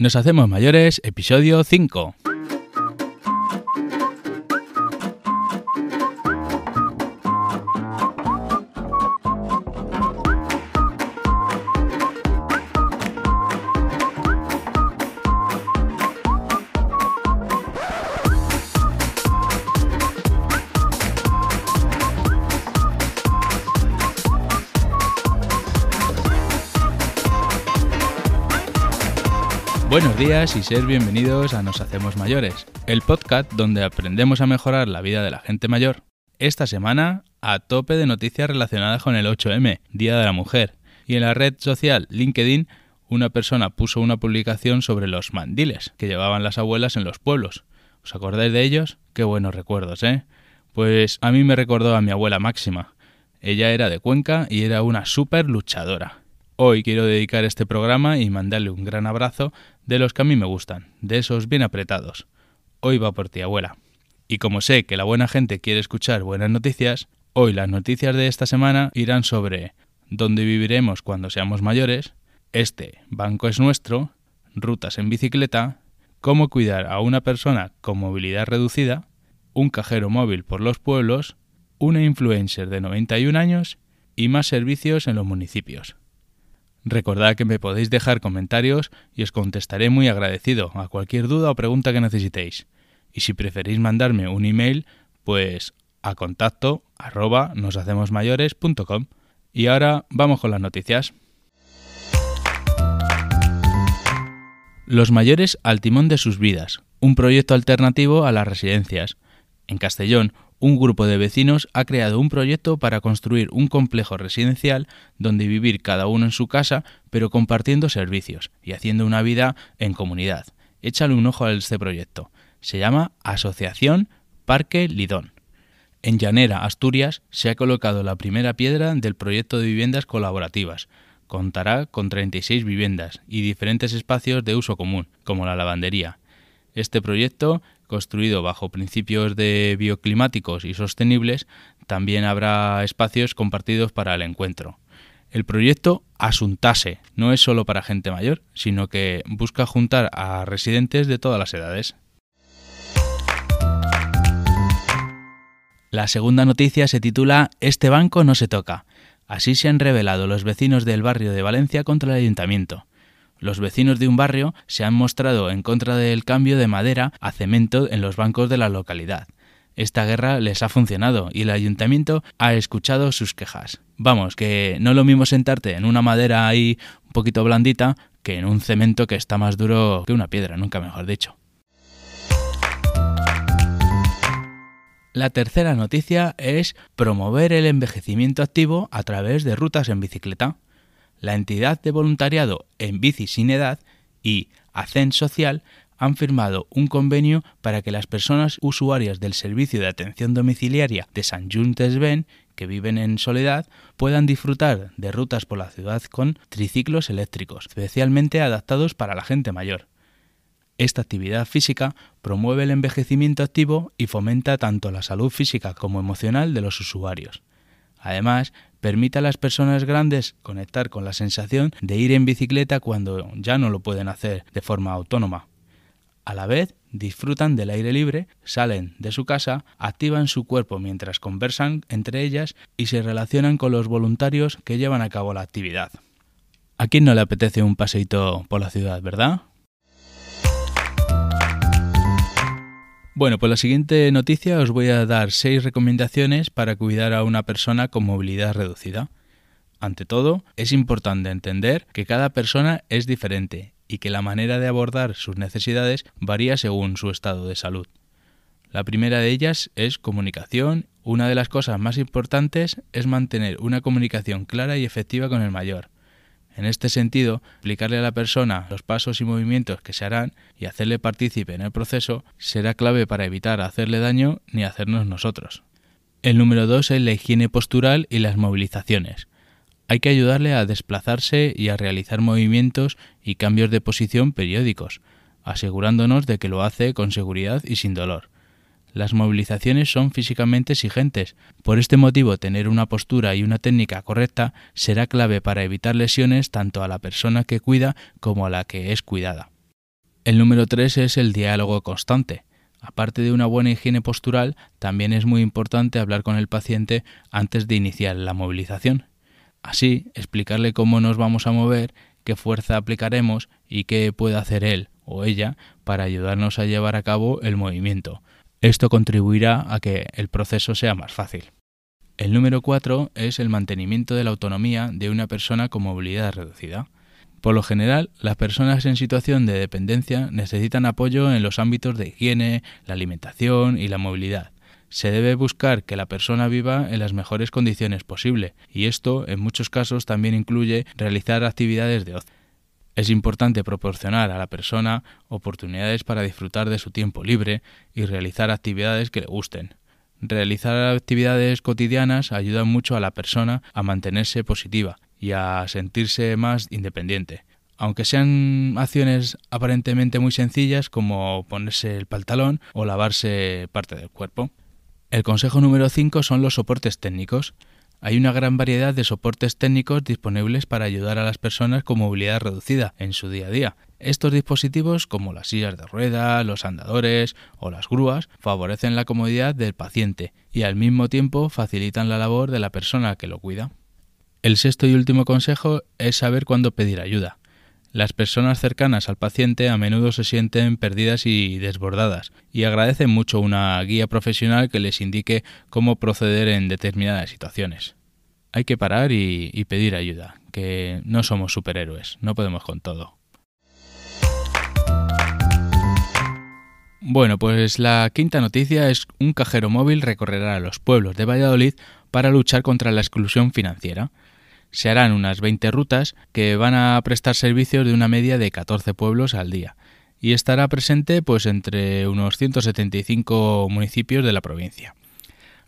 Nos hacemos mayores, episodio 5. Buenos días y ser bienvenidos a Nos Hacemos Mayores, el podcast donde aprendemos a mejorar la vida de la gente mayor. Esta semana, a tope de noticias relacionadas con el 8M, Día de la Mujer, y en la red social LinkedIn, una persona puso una publicación sobre los mandiles que llevaban las abuelas en los pueblos. ¿Os acordáis de ellos? Qué buenos recuerdos, ¿eh? Pues a mí me recordó a mi abuela Máxima. Ella era de Cuenca y era una súper luchadora. Hoy quiero dedicar este programa y mandarle un gran abrazo de los que a mí me gustan, de esos bien apretados. Hoy va por ti, abuela. Y como sé que la buena gente quiere escuchar buenas noticias, hoy las noticias de esta semana irán sobre dónde viviremos cuando seamos mayores, este banco es nuestro, rutas en bicicleta, cómo cuidar a una persona con movilidad reducida, un cajero móvil por los pueblos, una influencer de 91 años y más servicios en los municipios. Recordad que me podéis dejar comentarios y os contestaré muy agradecido a cualquier duda o pregunta que necesitéis. Y si preferís mandarme un email, pues a contacto arroba noshacemosmayores.com. Y ahora vamos con las noticias. Los mayores al timón de sus vidas, un proyecto alternativo a las residencias. En Castellón, un grupo de vecinos ha creado un proyecto para construir un complejo residencial donde vivir cada uno en su casa, pero compartiendo servicios y haciendo una vida en comunidad. Échale un ojo a este proyecto. Se llama Asociación Parque Lidón. En Llanera, Asturias, se ha colocado la primera piedra del proyecto de viviendas colaborativas. Contará con 36 viviendas y diferentes espacios de uso común, como la lavandería. Este proyecto construido bajo principios de bioclimáticos y sostenibles, también habrá espacios compartidos para el encuentro. El proyecto Asuntase no es solo para gente mayor, sino que busca juntar a residentes de todas las edades. La segunda noticia se titula Este banco no se toca. Así se han revelado los vecinos del barrio de Valencia contra el ayuntamiento. Los vecinos de un barrio se han mostrado en contra del cambio de madera a cemento en los bancos de la localidad. Esta guerra les ha funcionado y el ayuntamiento ha escuchado sus quejas. Vamos, que no lo mismo sentarte en una madera ahí un poquito blandita que en un cemento que está más duro que una piedra, nunca mejor dicho. La tercera noticia es promover el envejecimiento activo a través de rutas en bicicleta la entidad de voluntariado en Bici Sin Edad y ACEN Social han firmado un convenio para que las personas usuarias del servicio de atención domiciliaria de San Juntes Ben, que viven en soledad, puedan disfrutar de rutas por la ciudad con triciclos eléctricos, especialmente adaptados para la gente mayor. Esta actividad física promueve el envejecimiento activo y fomenta tanto la salud física como emocional de los usuarios. Además, permite a las personas grandes conectar con la sensación de ir en bicicleta cuando ya no lo pueden hacer de forma autónoma. A la vez, disfrutan del aire libre, salen de su casa, activan su cuerpo mientras conversan entre ellas y se relacionan con los voluntarios que llevan a cabo la actividad. ¿A quién no le apetece un paseito por la ciudad, verdad? Bueno, pues la siguiente noticia os voy a dar seis recomendaciones para cuidar a una persona con movilidad reducida. Ante todo, es importante entender que cada persona es diferente y que la manera de abordar sus necesidades varía según su estado de salud. La primera de ellas es comunicación. Una de las cosas más importantes es mantener una comunicación clara y efectiva con el mayor. En este sentido, explicarle a la persona los pasos y movimientos que se harán y hacerle partícipe en el proceso será clave para evitar hacerle daño ni hacernos nosotros. El número dos es la higiene postural y las movilizaciones. Hay que ayudarle a desplazarse y a realizar movimientos y cambios de posición periódicos, asegurándonos de que lo hace con seguridad y sin dolor. Las movilizaciones son físicamente exigentes. Por este motivo, tener una postura y una técnica correcta será clave para evitar lesiones tanto a la persona que cuida como a la que es cuidada. El número 3 es el diálogo constante. Aparte de una buena higiene postural, también es muy importante hablar con el paciente antes de iniciar la movilización. Así, explicarle cómo nos vamos a mover, qué fuerza aplicaremos y qué puede hacer él o ella para ayudarnos a llevar a cabo el movimiento. Esto contribuirá a que el proceso sea más fácil. El número 4 es el mantenimiento de la autonomía de una persona con movilidad reducida. Por lo general, las personas en situación de dependencia necesitan apoyo en los ámbitos de higiene, la alimentación y la movilidad. Se debe buscar que la persona viva en las mejores condiciones posible, y esto en muchos casos también incluye realizar actividades de ocio. Es importante proporcionar a la persona oportunidades para disfrutar de su tiempo libre y realizar actividades que le gusten. Realizar actividades cotidianas ayuda mucho a la persona a mantenerse positiva y a sentirse más independiente. Aunque sean acciones aparentemente muy sencillas como ponerse el pantalón o lavarse parte del cuerpo. El consejo número 5 son los soportes técnicos. Hay una gran variedad de soportes técnicos disponibles para ayudar a las personas con movilidad reducida en su día a día. Estos dispositivos, como las sillas de rueda, los andadores o las grúas, favorecen la comodidad del paciente y al mismo tiempo facilitan la labor de la persona que lo cuida. El sexto y último consejo es saber cuándo pedir ayuda. Las personas cercanas al paciente a menudo se sienten perdidas y desbordadas y agradecen mucho una guía profesional que les indique cómo proceder en determinadas situaciones. Hay que parar y, pedir ayuda, que no somos superhéroes, no podemos con todo. Bueno, pues la quinta noticia es un cajero móvil recorrerá los pueblos de Valladolid para luchar contra la exclusión financiera se harán unas 20 rutas que van a prestar servicios de una media de 14 pueblos al día y estará presente pues entre unos 175 municipios de la provincia.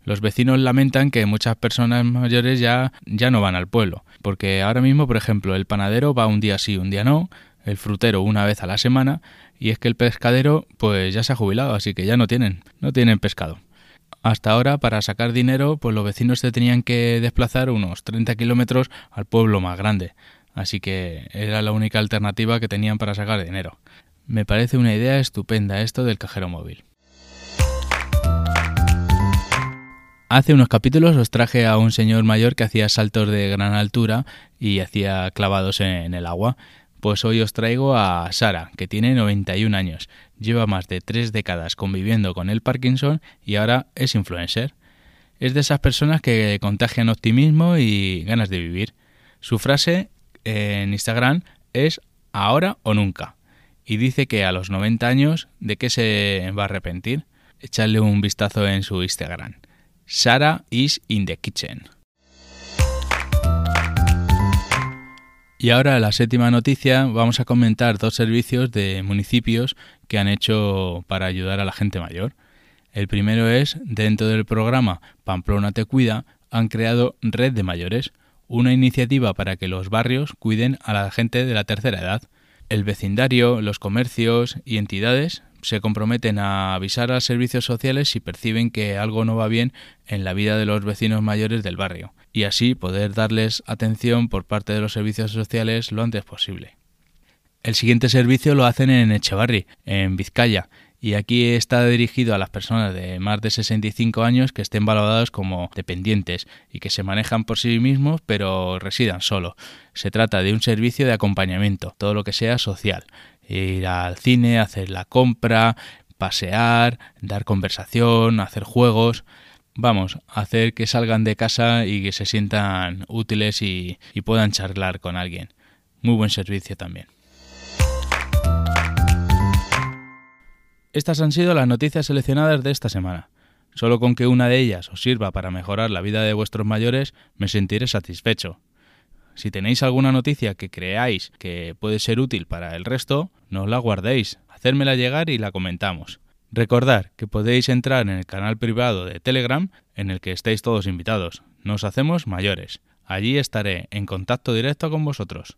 Los vecinos lamentan que muchas personas mayores ya, ya no van al pueblo, porque ahora mismo, por ejemplo, el panadero va un día sí, un día no, el frutero una vez a la semana, y es que el pescadero pues ya se ha jubilado, así que ya no tienen, no tienen pescado. Hasta ahora, para sacar dinero, pues los vecinos se tenían que desplazar unos 30 kilómetros al pueblo más grande, así que era la única alternativa que tenían para sacar dinero. Me parece una idea estupenda esto del cajero móvil. Hace unos capítulos os traje a un señor mayor que hacía saltos de gran altura y hacía clavados en el agua. Pues hoy os traigo a Sara, que tiene 91 años, lleva más de tres décadas conviviendo con el Parkinson y ahora es influencer. Es de esas personas que contagian optimismo y ganas de vivir. Su frase en Instagram es ahora o nunca. Y dice que a los 90 años, ¿de qué se va a arrepentir? Echadle un vistazo en su Instagram. Sara is in the kitchen. Y ahora la séptima noticia, vamos a comentar dos servicios de municipios que han hecho para ayudar a la gente mayor. El primero es, dentro del programa Pamplona te cuida, han creado Red de Mayores, una iniciativa para que los barrios cuiden a la gente de la tercera edad. El vecindario, los comercios y entidades se comprometen a avisar a servicios sociales si perciben que algo no va bien en la vida de los vecinos mayores del barrio y así poder darles atención por parte de los servicios sociales lo antes posible. El siguiente servicio lo hacen en Echevarri, en Vizcaya, y aquí está dirigido a las personas de más de 65 años que estén valoradas como dependientes y que se manejan por sí mismos pero residan solo. Se trata de un servicio de acompañamiento, todo lo que sea social. Ir al cine, hacer la compra, pasear, dar conversación, hacer juegos vamos, hacer que salgan de casa y que se sientan útiles y, puedan charlar con alguien. Muy buen servicio también. Estas han sido las noticias seleccionadas de esta semana. Solo con que una de ellas os sirva para mejorar la vida de vuestros mayores, me sentiré satisfecho. Si tenéis alguna noticia que creáis que puede ser útil para el resto, no la guardéis, hacérmela llegar y la comentamos. Recordad que podéis entrar en el canal privado de Telegram en el que estáis todos invitados. Nos hacemos mayores. Allí estaré en contacto directo con vosotros.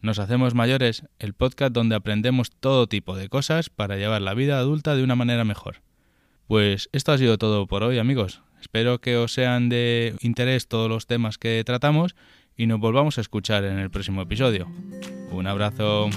Nos hacemos mayores, el podcast donde aprendemos todo tipo de cosas para llevar la vida adulta de una manera mejor. Pues esto ha sido todo por hoy amigos. Espero que os sean de interés todos los temas que tratamos y nos volvamos a escuchar en el próximo episodio. Un abrazo.